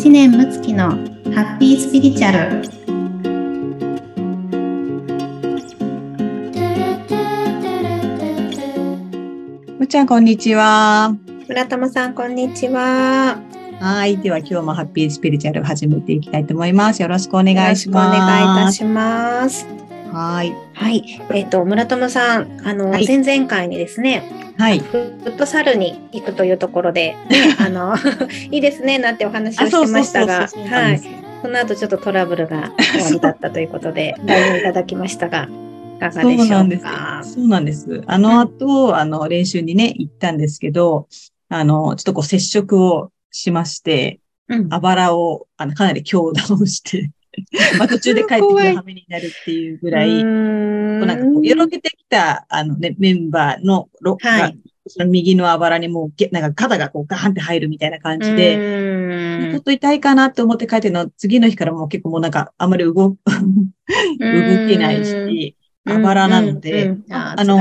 知念睦月のハッピースピリチュアルむちゃん、こんにちは。村友さんこんにちははい。では、今日もハッピースピリチュアル始めていきたいと思います。よろしくお願いしよろます。くお願いいたしますはい。はいえっ、と村友さんあの、はい前々回にですねはい。フットサルに行くというところで、ね、あの いいですねなんてお話をしてましたがはいその後ちょっとトラブルが終わりだったということで、LINE をいただきましたが、いかがでしょうか？そうなんです。そうなんです。あの後、あの、練習にね、行ったんですけど、あの、ちょっとこう、接触をしまして、うんあばらを、あの、かなり強打をして、まあ、途中で帰ってくる羽目になるっていうぐらい、なんかこう、よろけてきた、あのね、メンバーのロッはい。が、その右のあばらにもうげ、なんか肩がこうガーンって入るみたいな感じで、ちょっと痛いかなって思って帰ってるの、次の日からもう結構もうなんか、あんまり動、動けないし、あばらなので、あの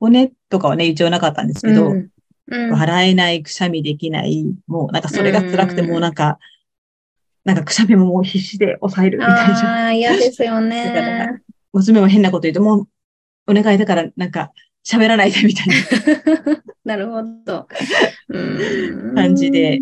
骨とかはね、一応なかったんですけど、うん。うん。払えない、くしゃみできない、もうなんかそれが辛くてうん。もうなんか、なんかくしゃみももう必死で抑えるみたいな。ああ、嫌ですよね。娘も変なこと言うと、もう、お願いだからなんか喋らないでみたいな なるほど。感じで、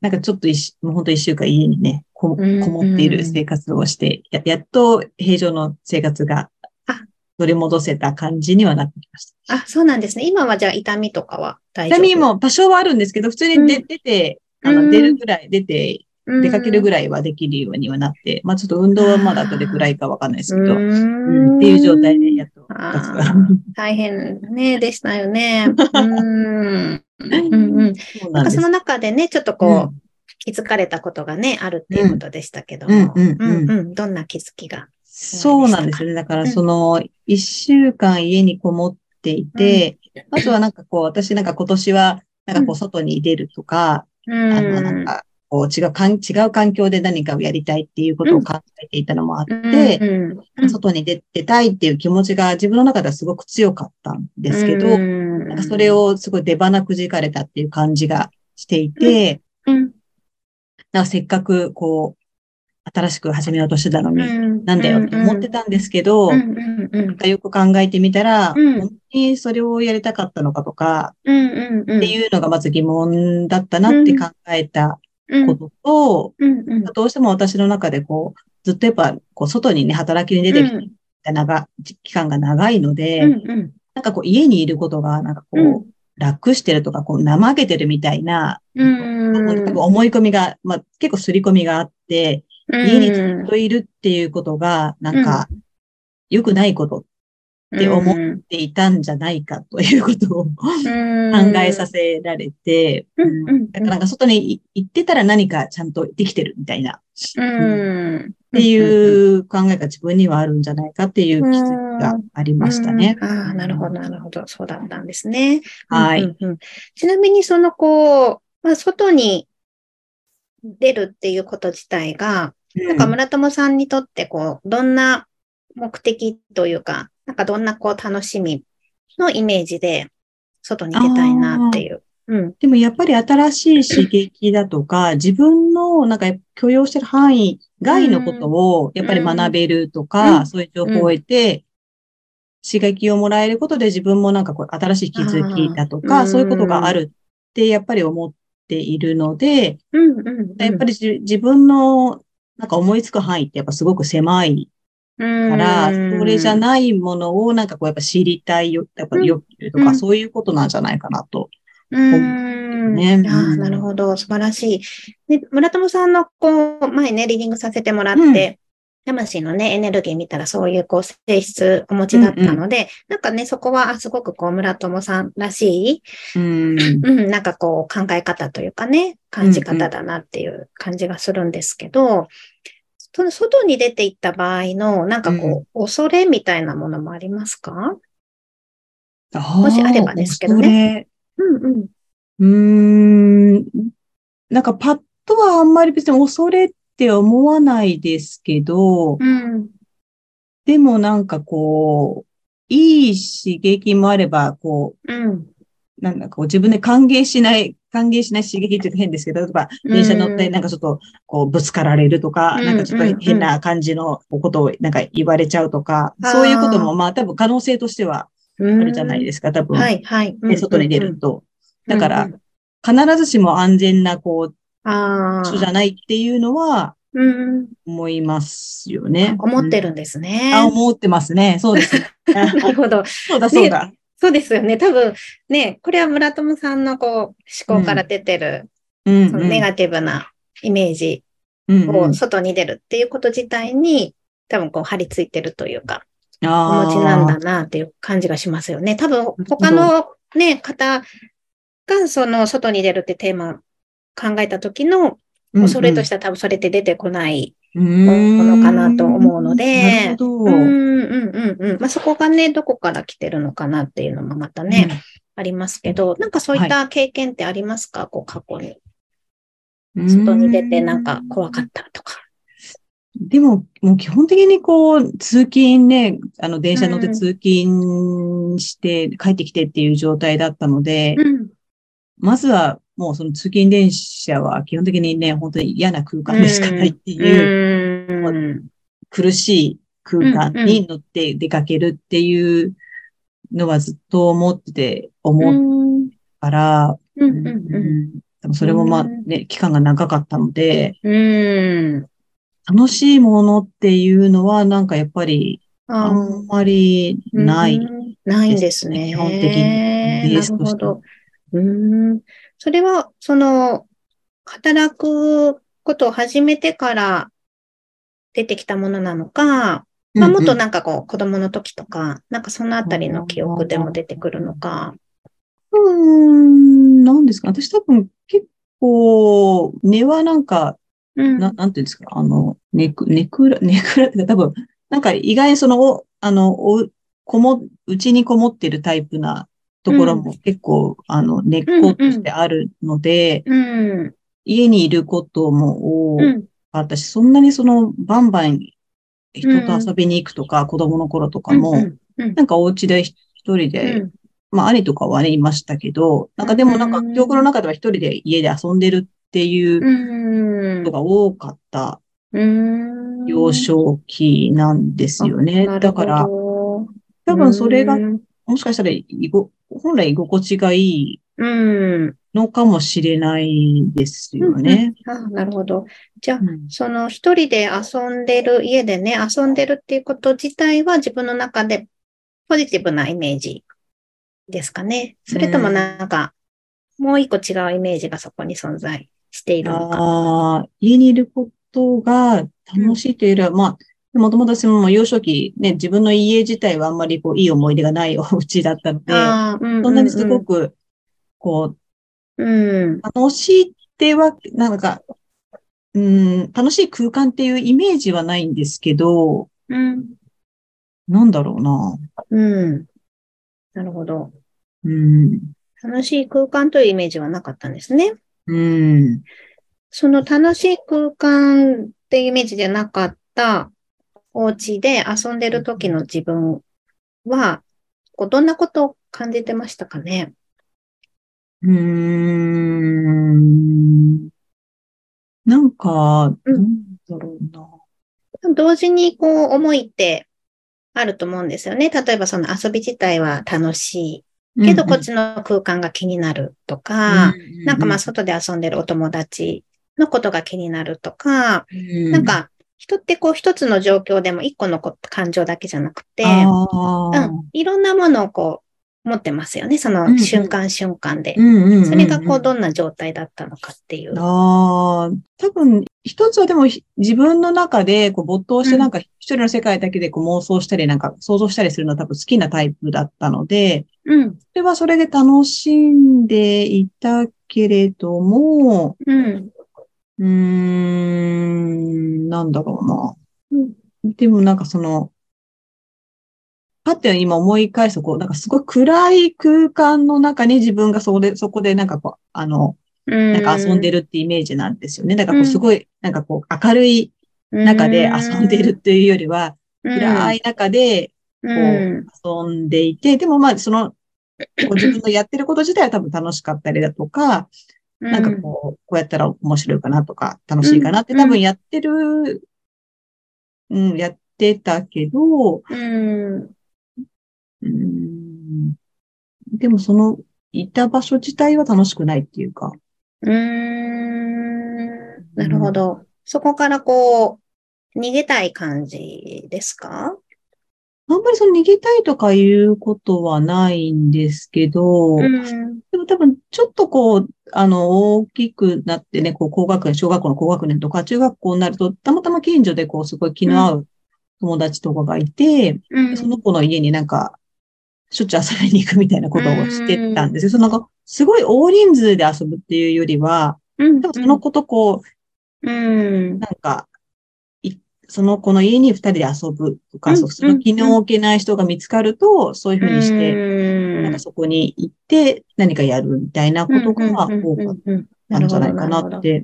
なんかちょっと一週もう本当一週間家にね、ここうんもっている生活をして、ややっと平常の生活があ取り戻せた感じにはなってきました。あ、そうなんですね。今はじゃあ痛みとかは大丈夫？痛みも多少はあるんですけど、普通に出,、て、あの、うん出るぐらい、出て、出かけるぐらいはできるようにはなって、まあちょっと運動はまだどれぐらいかわかんないですけど、ううんんっていう状態でやっと大変ね、でしたよね。うーん。うんうん。そうなんかその。中でね、ちょっとこう、気づかれたことがね、あるっていうことでしたけども。うんうんうんどんな気づきが？そうなんですよね。だからその、一週間家にこもっていて、まずはなんかこう、私なんか今年は、なんかこう、外に出るとか、うん。あの、なんか、こう違うかん、違う環境で何かをやりたいっていうことを考えていたのもあって、うんうん外に出てたいっていう気持ちが自分の中ではすごく強かったんですけど、うん。なんかそれをすごい出花くじかれたっていう感じがしていて、うん。なんかせっかくこう、新しく始めようとしてたのに、うん。なんだよって思ってたんですけど、うんうんうんなんかよく考えてみたら、うん。本当にそれをやりたかったのかとか、うんうんうん。っていうのがまず疑問だったなって考えたことと、うんうん。どうしても私の中でこう、ずっとやっぱ、こう、外にね、働きに出てきうん。た長、期間が長いので、うんうん。なんかこう、家にいることが、なんかこう、うん。楽してるとか、こう、怠けてるみたいな、うん。思い込みが、まあ、結構刷り込みがあって、家にずっといるっていうことが、なんか、良くないことって思っていたんじゃないかということを考考えさせられて、だからなんか外に行ってたら何かちゃんとできてるみたいな、うん。っていう考えが自分にはあるんじゃないかっていう気づきがありましたね。うん。ああ、なるほど、なるほど。そうだったんですね。はいうんうんうん。ちなみに、その、こう、まあ、外に出るっていうこと自体が、なんか村友さんにとって、こう、どんな目的というか、なんかどんな、こう、楽しみのイメージで、外に出たいなっていう。うん。でもやっぱり新しい刺激だとか、自分のなんか許容してる範囲外のことをやっぱり学べるとか、うんそういう情報を得て、刺激をもらえることで自分もなんかこう新しい気づきだとか、そういうことがあるってやっぱり思っているので、うんうんうん。やっぱりじ自分のなんか思いつく範囲ってやっぱすごく狭いかから、それじゃないものをなんかこうやっぱ知りたいよ、やっぱ欲求とか、うんそういうことなんじゃないかなと。うーん。ねあなるほど。素晴らしい。で、村友さんの、こう、前ね、リーディングさせてもらっうんて、魂のね、エネルギー見たらそういう、こう、性質お持ちだったので、なんかね、そこは、あすごくこう、村友さんらしい、うん。うん、なんかこう、考え方というかね、感じ方だなっていう感じがするんですけど、その外に出ていった場合の、なんかこう、恐れみたいなものもありますか？もしあればですけどね。うんうん。うーん。なんかパッとはあんまり別に恐れって思わないですけど、うん。でもなんかこう、いい刺激もあれば、こう、うん。なんだこう自分で歓迎しない、歓迎しない刺激って言うと変ですけど、例えば電車乗ってなんかちょっとこうぶつかられるとか、うんなんかちょっと変な感じのことをなんか言われちゃうとか、そういうこともまあ多分可能性としてはああるじゃないですか、多分。はい、はい。ね外に出ると。だからうん、必ずしも安全なこう、あ場所じゃないっていうのはうん。思いますよね。思ってる。るんですね。あ、思ってますね。そうですね。なるほど。そうだそうだ。そうですよね。多分、ね、これは村友さんのこう、思考から出てる、うん。そのネガティブなイメージを外に出るっていうこと自体に、多分こう張り付いてるというか、おあ持ちなんだなっていう感じがしますよね。多分他のね、方がその外に出るってテーマ考えた時の恐れとしては多分それって出てこないもものかなと思うのでなるほど。うんうんうんうん。まあ、そこがね、どこから来てるのかなっていうのもまたね、ありますけど、なんかそういった経験ってありますか、こう過去に。うん外に出てなんか怖かったとか。でも、もう基本的にこう、通勤ね、あの、電車乗って通勤して帰ってきてっていう状態だったので、うん。まずはもうその通勤電車は基本的にね、本当に嫌な空間でしかないっていう、うん。苦しい空間に乗って出かけるっていうのはずっと思ってて、う思っん。たから、それもまあね、期間が長かったので、うん。楽しいものっていうのはなんかやっぱりああんまりない。うんないんですね。基本的にベーなスとしてるほど。うん。それは、その、働くことを始めてから出てきたものなのか、まあ、もっとなんかこう、子供の時とか、なんかそのあたりの記憶でも出てくるのか。うーん、なんですか私多分結構、根はなんか、うん。ななんていうんですかあの、ネク、ネクラ、ネクラって多分、なんか意外にその、お、あの、お、こも、うちにこもってるタイプなところも結構、あの、根っことしてあるので、うん。家にいることも多うん。かったし、そんなにその、バンバン人と遊びに行くとか、子供の頃とかも、なんかお家で一人で、うん。まあ、兄とかはね、いましたけど、なんかでもなんかうん、記憶の中では一人で家で遊んでるっていううん。ことが多かったうん。幼少期なんですよね。だから、多分それが、もしかしたら本来居心地がいいうん。のかもしれないですよね。あなるほど。じゃあ、うんその一人で遊んでる、家でね、遊んでるっていうこと自体は自分の中でポジティブなイメージですかね。それともなんか、もう一個違うイメージがそこに存在しているのか。ああ、家にいることが楽しいというよりは、まあ、もともと私も幼少期、ね、自分の家自体はあんまりこう、いい思い出がないお 家だったので、うんうんうんそんなにすごく、こうん。う、楽しいっては、なんか、うん、楽しい空間っていうイメージはないんですけど、うん。なんだろうな。うん。なるほど。うん、楽しい空間というイメージはなかったんですね。うん、その楽しい空間っていうイメージじゃなかったお家で遊んでる時の自分は、こうどんなことを感じてましたかね？うーん。なんか、うんなんだろうな。同時にこう思いってあると思うんですよね。例えばその遊び自体は楽しいけど、こっちの空間が気になるとか、なんかまあ外で遊んでるお友達のことが気になるとか、うん、なんか人ってこう一つの状況でも一個のこ感情だけじゃなくて、あうーん、いろんなものをこう持ってますよね。その瞬間瞬間で。それがこうどんな状態だったのかっていう。ああ、多分、一つはでもひ自分の中でこう没頭してうんなんか一人の世界だけでこう妄想したりなんか想像したりするのは多分好きなタイプだったので、うん、それはそれで楽しんでいたけれども、うん、うーん、なんだろうな。うん、でもなんかその、パって今思い返すと、こう、なんかすごい暗い空間の中に自分がそれ、そこでなんかこう、あの、なんか遊んでるるってイメージなんですよね。だからこうすごい、なんかこう明るい中で遊んでるっ、ていうよりは、暗い中でう、こうん遊んでいて、でもまあその自分のやってること自体は多分楽しかったりだとか、なんかこう、こうやったら面白いかなとか、楽しいかなって多分やってる、うん、やってたけど、うん。うん、でもその、いた場所自体は楽しくないっていうか。うーん。なるほど。そこからこう、逃げたい感じですか？あんまりその逃げたいとかいうことはないんですけど、うん、でも多分ちょっとこう、あの、大きくなってね、こう、高学年、小学校の高学年とか、中学校になると、たまたま近所でこう、すごい気の合う友達とかがいて、うん、その子の家になんか、しょっちゅう遊びに行くみたいなことをしてたんですよ。うん、そのなんか、すごい大人数で遊ぶっていうよりは、うん、多分その子とこう、うん、なんか、その子の家に二人で遊ぶとか、うん、その気の置けない人が見つかると、そういうふうにして、なんかそこに行って何かやるみたいなことが多かったんじゃないかなって。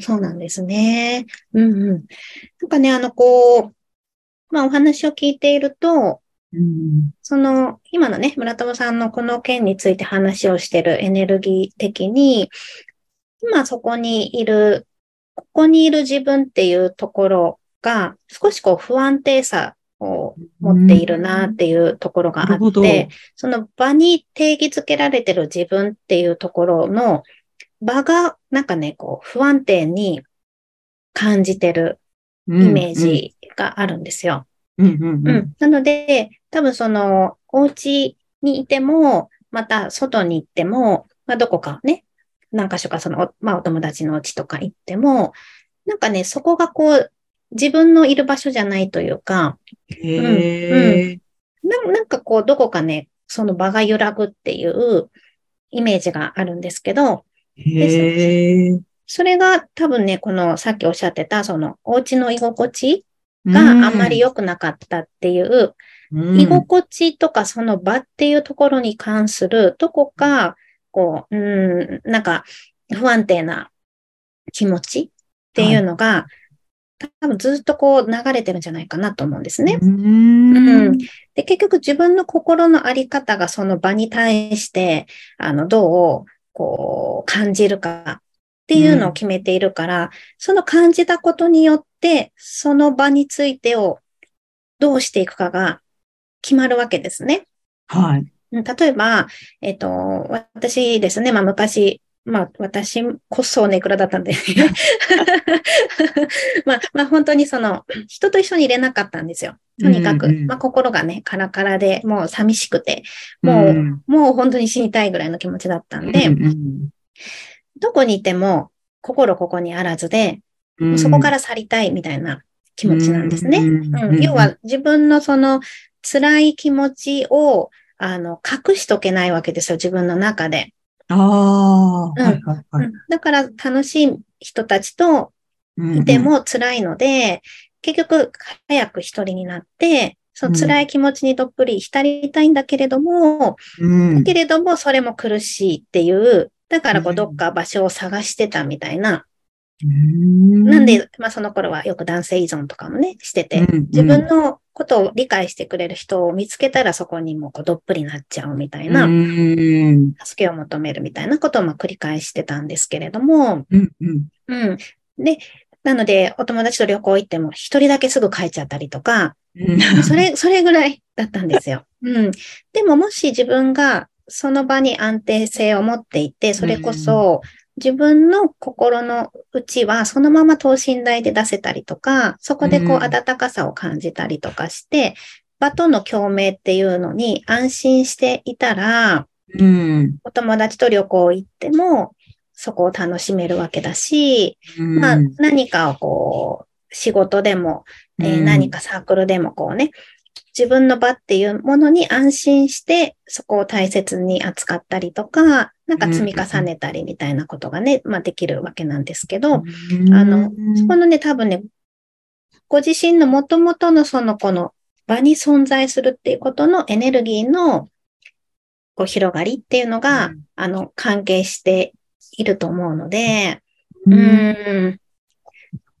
そうなんですね。うんうん。なんかね、あの、こう、まあお話を聞いていると、うん、その、今のね、村友さんのこの件について話をしているエネルギー的に、今そこにいるここにいる自分っていうところが少しこう不安定さを持っているなっていうところがあって、その場に定義づけられてる自分っていうところの場がなんかね、こう不安定に感じてるイメージがあるんですよ。なので、多分そのお家にいても、また外に行っても、まあ、どこかね、何箇所かその、まあお友達の家とか行っても、なんかね、そこがこう、自分のいる場所じゃないというか、へうんななんかこう、どこかね、その場が揺らぐっていうイメージがあるんですけど、へそれが多分ね、このさっきおっしゃってた、そのお家の居心地があん。まり良くなかったっていう、うん、居心地とかその場っていうところに関する、どこかこう、うん、なんか不安定な気持ちっていうのが、はい、多分ずっとこう流れてるんじゃないかなと思うんですね。うん、で結局自分の心のあり方がその場に対して、あの、どうこう感じるかっていうのを決めているから、うん、その感じたことによって、その場についてをどうしていくかが決まるわけですね。はい。例えば、えっ、ー、と、私ですね、まあ昔、まあ私こそネクラだったんで。まあ、まあ本当にその、人と一緒に入れなかったんですよ。とにかく、うん。うん、まあ心がね、カラカラで、もう寂しくて、もう、うん、もう本当に死にたいぐらいの気持ちだったんで、うんうん、どこにいても、心ここにあらずで、うん、そこから去りたいみたいな気持ちなんですね。うん、要は自分のその辛い気持ちをあの、隠しとけないわけですよ、自分の中で。ああ、うん、はいはいはい。だから楽しい人たちといても辛いので、結局早く一人になって、その辛い気持ちにどっぷり浸りたいんだけれども、うん、だけれどもそれも苦しいっていう、だからこうどっか場所を探してたみたいな。なんで、まあその頃はよく男性依存とかもね、してて、自分のことを理解してくれる人を見つけたらそこにもこうどっぷりなっちゃうみたいな、助けを求めるみたいなことをまあ繰り返してたんですけれども、うんうん。うん、で、なので、お友達と旅行行っても一人だけすぐ帰っちゃったりとか、それ、それぐらいだったんですよ。うん。でももし自分がその場に安定性を持っていて、それこそ自分の心の内はそのまま等身大で出せたりとか、そこでこう温かさを感じたりとかして、場との共鳴っていうのに安心していたら、うん、お友達と旅行行っても、そこを楽しめるわけだし、うん、まあ何かをこう、仕事でも、えー、何かサークルでもこうね、自分の場っていうものに安心して、そこを大切に扱ったりとか、なんか積み重ねたりみたいなことがね、まあできるわけなんですけど、あの、そこのね、多分ね、ご自身の元々のそのこの場に存在するっていうことのエネルギーのこう広がりっていうのが、うん、あの、関係していると思うので、うん、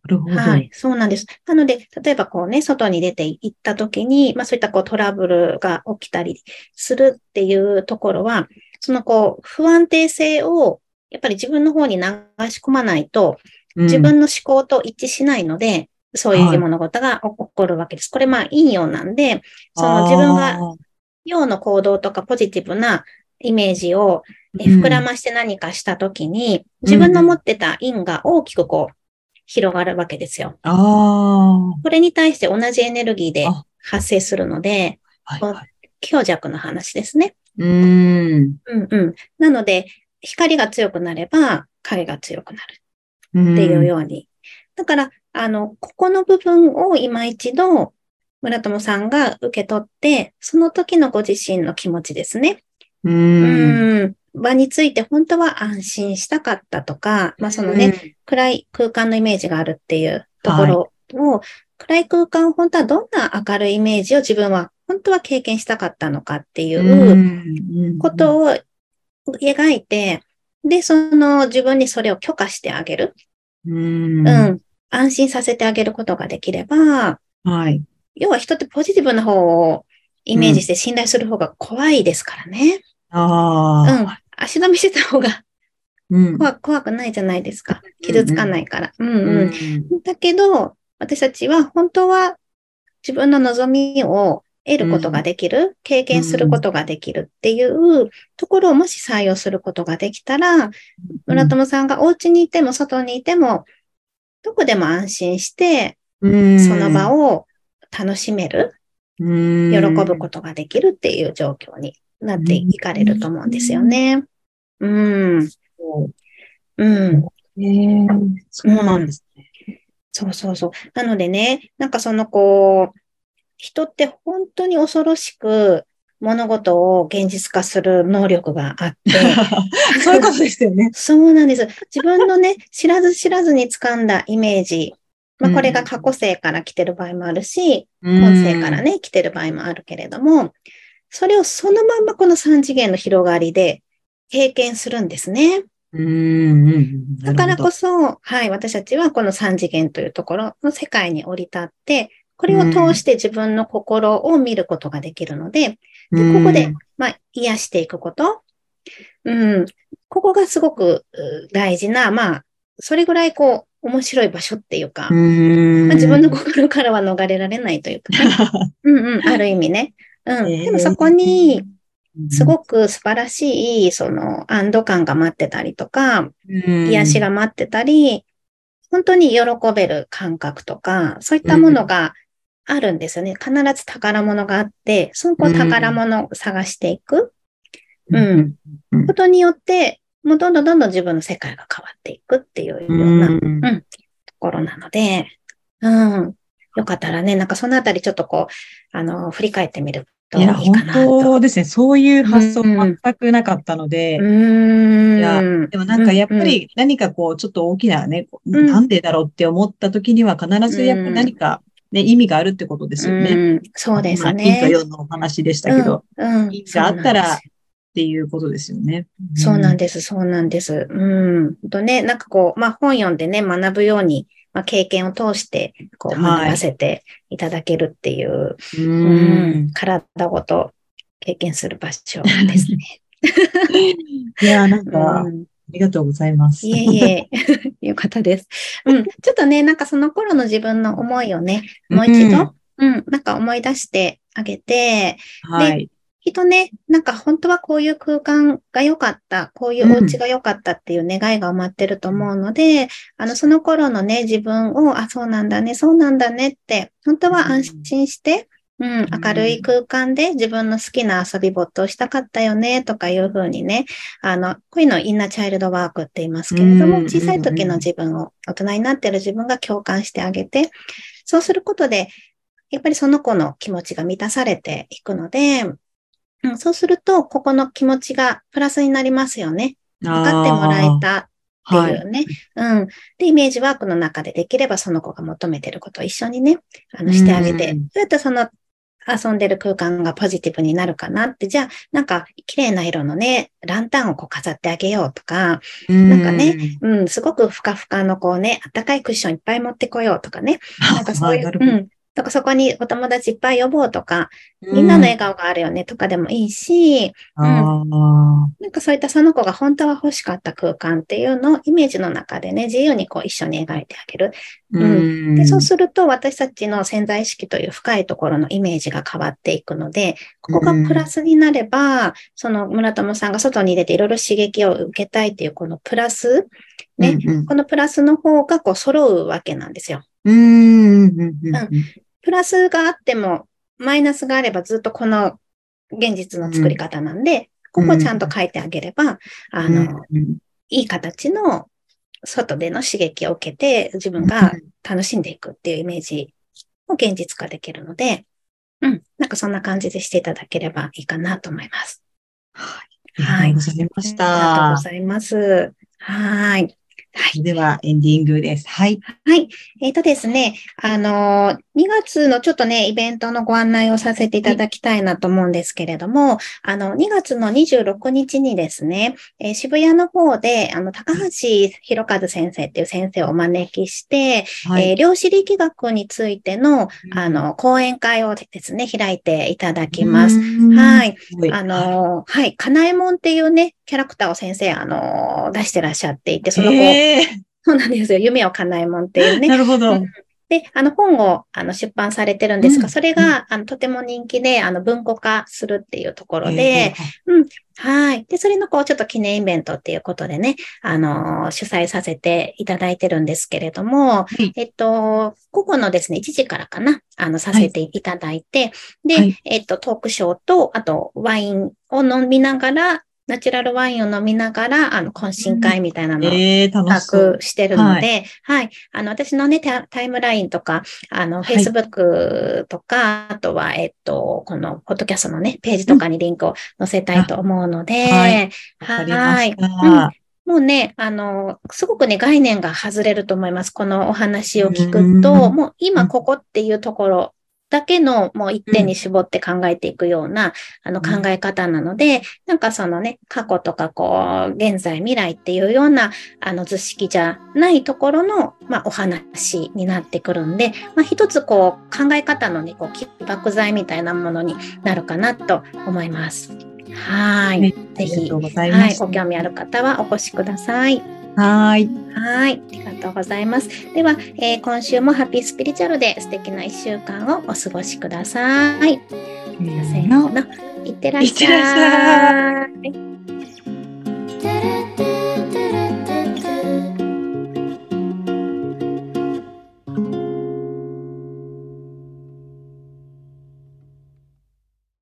るほど。はい、そうなんです。なので、例えばこうね、外に出て行った時に、まあそういったこうトラブルが起きたりするっていうところは、そのこう不安定性をやっぱり自分の方に流し込まないと、自分の思考と一致しないので、うん、そういう物事が起こるわけです。これまあ陰陽なんで、その自分が陽の行動とかポジティブなイメージを膨らまして何かしたときに、自分の持ってた陰が大きくこう広がるわけですよ。これに対して同じエネルギーで発生するので、はいはい、強弱の話ですね。うん。うんうん。なので、光が強くなれば影が強くなるっていうように。だから、あの、ここの部分を今一度、村友さんが受け取って、その時のご自身の気持ちですね。うん。場について本当は安心したかったとか、まあそのね、暗い空間のイメージがあるっていうところを、はい、暗い空間を本当はどんな明るいイメージを自分は本当は経験したかったのかっていうことを描いて、で、その自分にそれを許可してあげる。うん。うん。安心させてあげることができれば、はい。要は人ってポジティブな方をイメージして信頼する方が怖いですからね。うん、ああ。うん。足止めしてた方が怖怖くないじゃないですか。傷つかないから。うんうん。だけど、私たちは本当は自分の望みを得ることができる、うん、経験することができるっていうところをもし採用することができたら、村友さんがお家にいても外にいても、どこでも安心して、その場を楽しめる、喜ぶことができるっていう状況になっていかれると思うんですよね。うん。うん。えー、そうなんですね、そうそうそう。なのでね、なんかそのこう、人って本当に恐ろしく物事を現実化する能力があって。そういうことですよね。そうなんです。自分のね、知らず知らずに掴んだイメージ。まあ、これが過去性から来てる場合もあるし、うん、今世からね、来てる場合もあるけれども、それをそのまんまこの三次元の広がりで経験するんですね。うんだからこそ、はい、私たちはこの三次元というところの世界に降り立って、これを通して自分の心を見ることができるので、でここで、まあ、癒していくこと。うん。ここがすごく大事な、まあ、それぐらいこう、面白い場所っていうか、まあ、自分の心からは逃れられないというか、ね、うんうん、ある意味ね。うん。でもそこに、すごく素晴らしい、その、安堵感が待ってたりとか、癒しが待ってたり、本当に喜べる感覚とか、そういったものがあるんですよね。必ず宝物があって、その宝物を探していく。うん。ことによって、もうどんどんどんどん自分の世界が変わっていくっていうような、うん、ところなので、うん。よかったらね、なんかそのあたりちょっとこう、あの、振り返ってみるといいかなと。いや、本当ですね。そういう発想全くなかったので。うん、いや、でもなんかやっぱり何かこう、ちょっと大きなね、うん、なんでだろうって思った時には必ずやっぱ何か、ね、意味があるってことですよね。うん、そうですね。金と4のお話でしたけど、うん、意味があったらっていうことですよね。そうなんです、そうなんです。うん。とね、なんかこう、まあ本読んでね、学ぶように、まあ、経験を通して、こう、学ばせていただけるっていう、はい、うん体ごと経験する場所ですね。いや、なんか、うんありがとうございます。いえいえ、よかったです。うん。ちょっとね、なんかその頃の自分の思いをね、もう一度、うん、うん、なんか思い出してあげて、はい。きっとね、なんか本当はこういう空間が良かった、こういうお家が良かったっていう願いが埋まってると思うので、うん、あの、その頃のね、自分を、あ、そうなんだね、そうなんだねって、本当は安心して、うん、明るい空間で自分の好きな遊び没頭したかったよね、とかいうふうにね、あの、こういうのをインナーチャイルドワークって言いますけれども、小さい時の自分を、大人になってる自分が共感してあげて、そうすることで、やっぱりその子の気持ちが満たされていくので、うん、そうすると、ここの気持ちがプラスになりますよね。分かってもらえたっていうね。はい、うん。で、イメージワークの中でできればその子が求めてることを一緒にね、あの、してあげて、どうやってその遊んでる空間がポジティブになるかなって、じゃあ、なんか、綺麗な色のね、ランタンをこう飾ってあげようとか、なんかね、うん、すごくふかふかのこうね、あったかいクッションいっぱい持ってこようとかね、なんかそういう、うん、とかそこにお友達いっぱい呼ぼうとか、みんなの笑顔があるよねとかでもいいし、うん、なんかそういったその子が本当は欲しかった空間っていうのをイメージの中でね、自由にこう一緒に描いてあげる。うん、でそうすると私たちの潜在意識という深いところのイメージが変わっていくので、ここがプラスになれば、その村友さんが外に出ていろいろ刺激を受けたいっていうこのプラス、ね、うんうん、このプラスの方がこう揃うわけなんですよ。うん。プラスがあっても、マイナスがあればずっとこの現実の作り方なんで、ここをちゃんと書いてあげれば、あの、いい形の外での刺激を受けて自分が楽しんでいくっていうイメージを現実化できるので、うん。なんかそんな感じでしていただければいいかなと思います。はい。ありがとうございました。ありがとうございます。はい。はい。では、エンディングです。はい。はい。えっ、ー、とですね、あの、2月のちょっとね、イベントのご案内をさせていただきたいなと思うんですけれども、あの、2月の26日にですね、えー、渋谷の方で、あの、高橋博和先生っていう先生をお招きして、はい、えー、量子力学についての、あの、講演会をですね、開いていただきます。はい。あの、はい。かなえもんっていうね、キャラクターを先生、あの、出してらっしゃっていて、その子、そうなんですよ。夢を叶えもんっていうね。なるほど。うんで、あの本をあの出版されてるんですが、うん、それが、あのとても人気で、あの文庫化するっていうところで、うん、はい。で、それのこう、ちょっと記念イベントっていうことでね、あの、主催させていただいてるんですけれども、えっと、午後のですね、1時からかな、あの、させていただいて、はい、で、はい、えっと、トークショーと、あと、ワインを飲みながら、ナチュラルワインを飲みながら、あの、懇親会みたいなのを企画してるので、はい、あの、私のね、タイムラインとか、あの、Facebook とか、あとは、えっと、この、ポッドキャストのね、ページとかにリンクを載せたいと思うので、はい。はい。もうね、あの、すごくね、概念が外れると思います。このお話を聞くと、もう今ここっていうところだけのもう一点に絞って考えていくような、あの考え方なので、なんかそのね、過去とかこう、現在未来っていうような、あの図式じゃないところの、まあお話になってくるんで、まあ一つこう、考え方のね、こう、起爆剤みたいなものになるかなと思います。はい。ぜひ、はい、ご興味ある方はお越しください。はい。はい。ありがとうございます。では、えー、今週もハッピースピリチュアルで素敵な一週間をお過ごしください。せーの。いってらっしゃい。いってらっしゃい。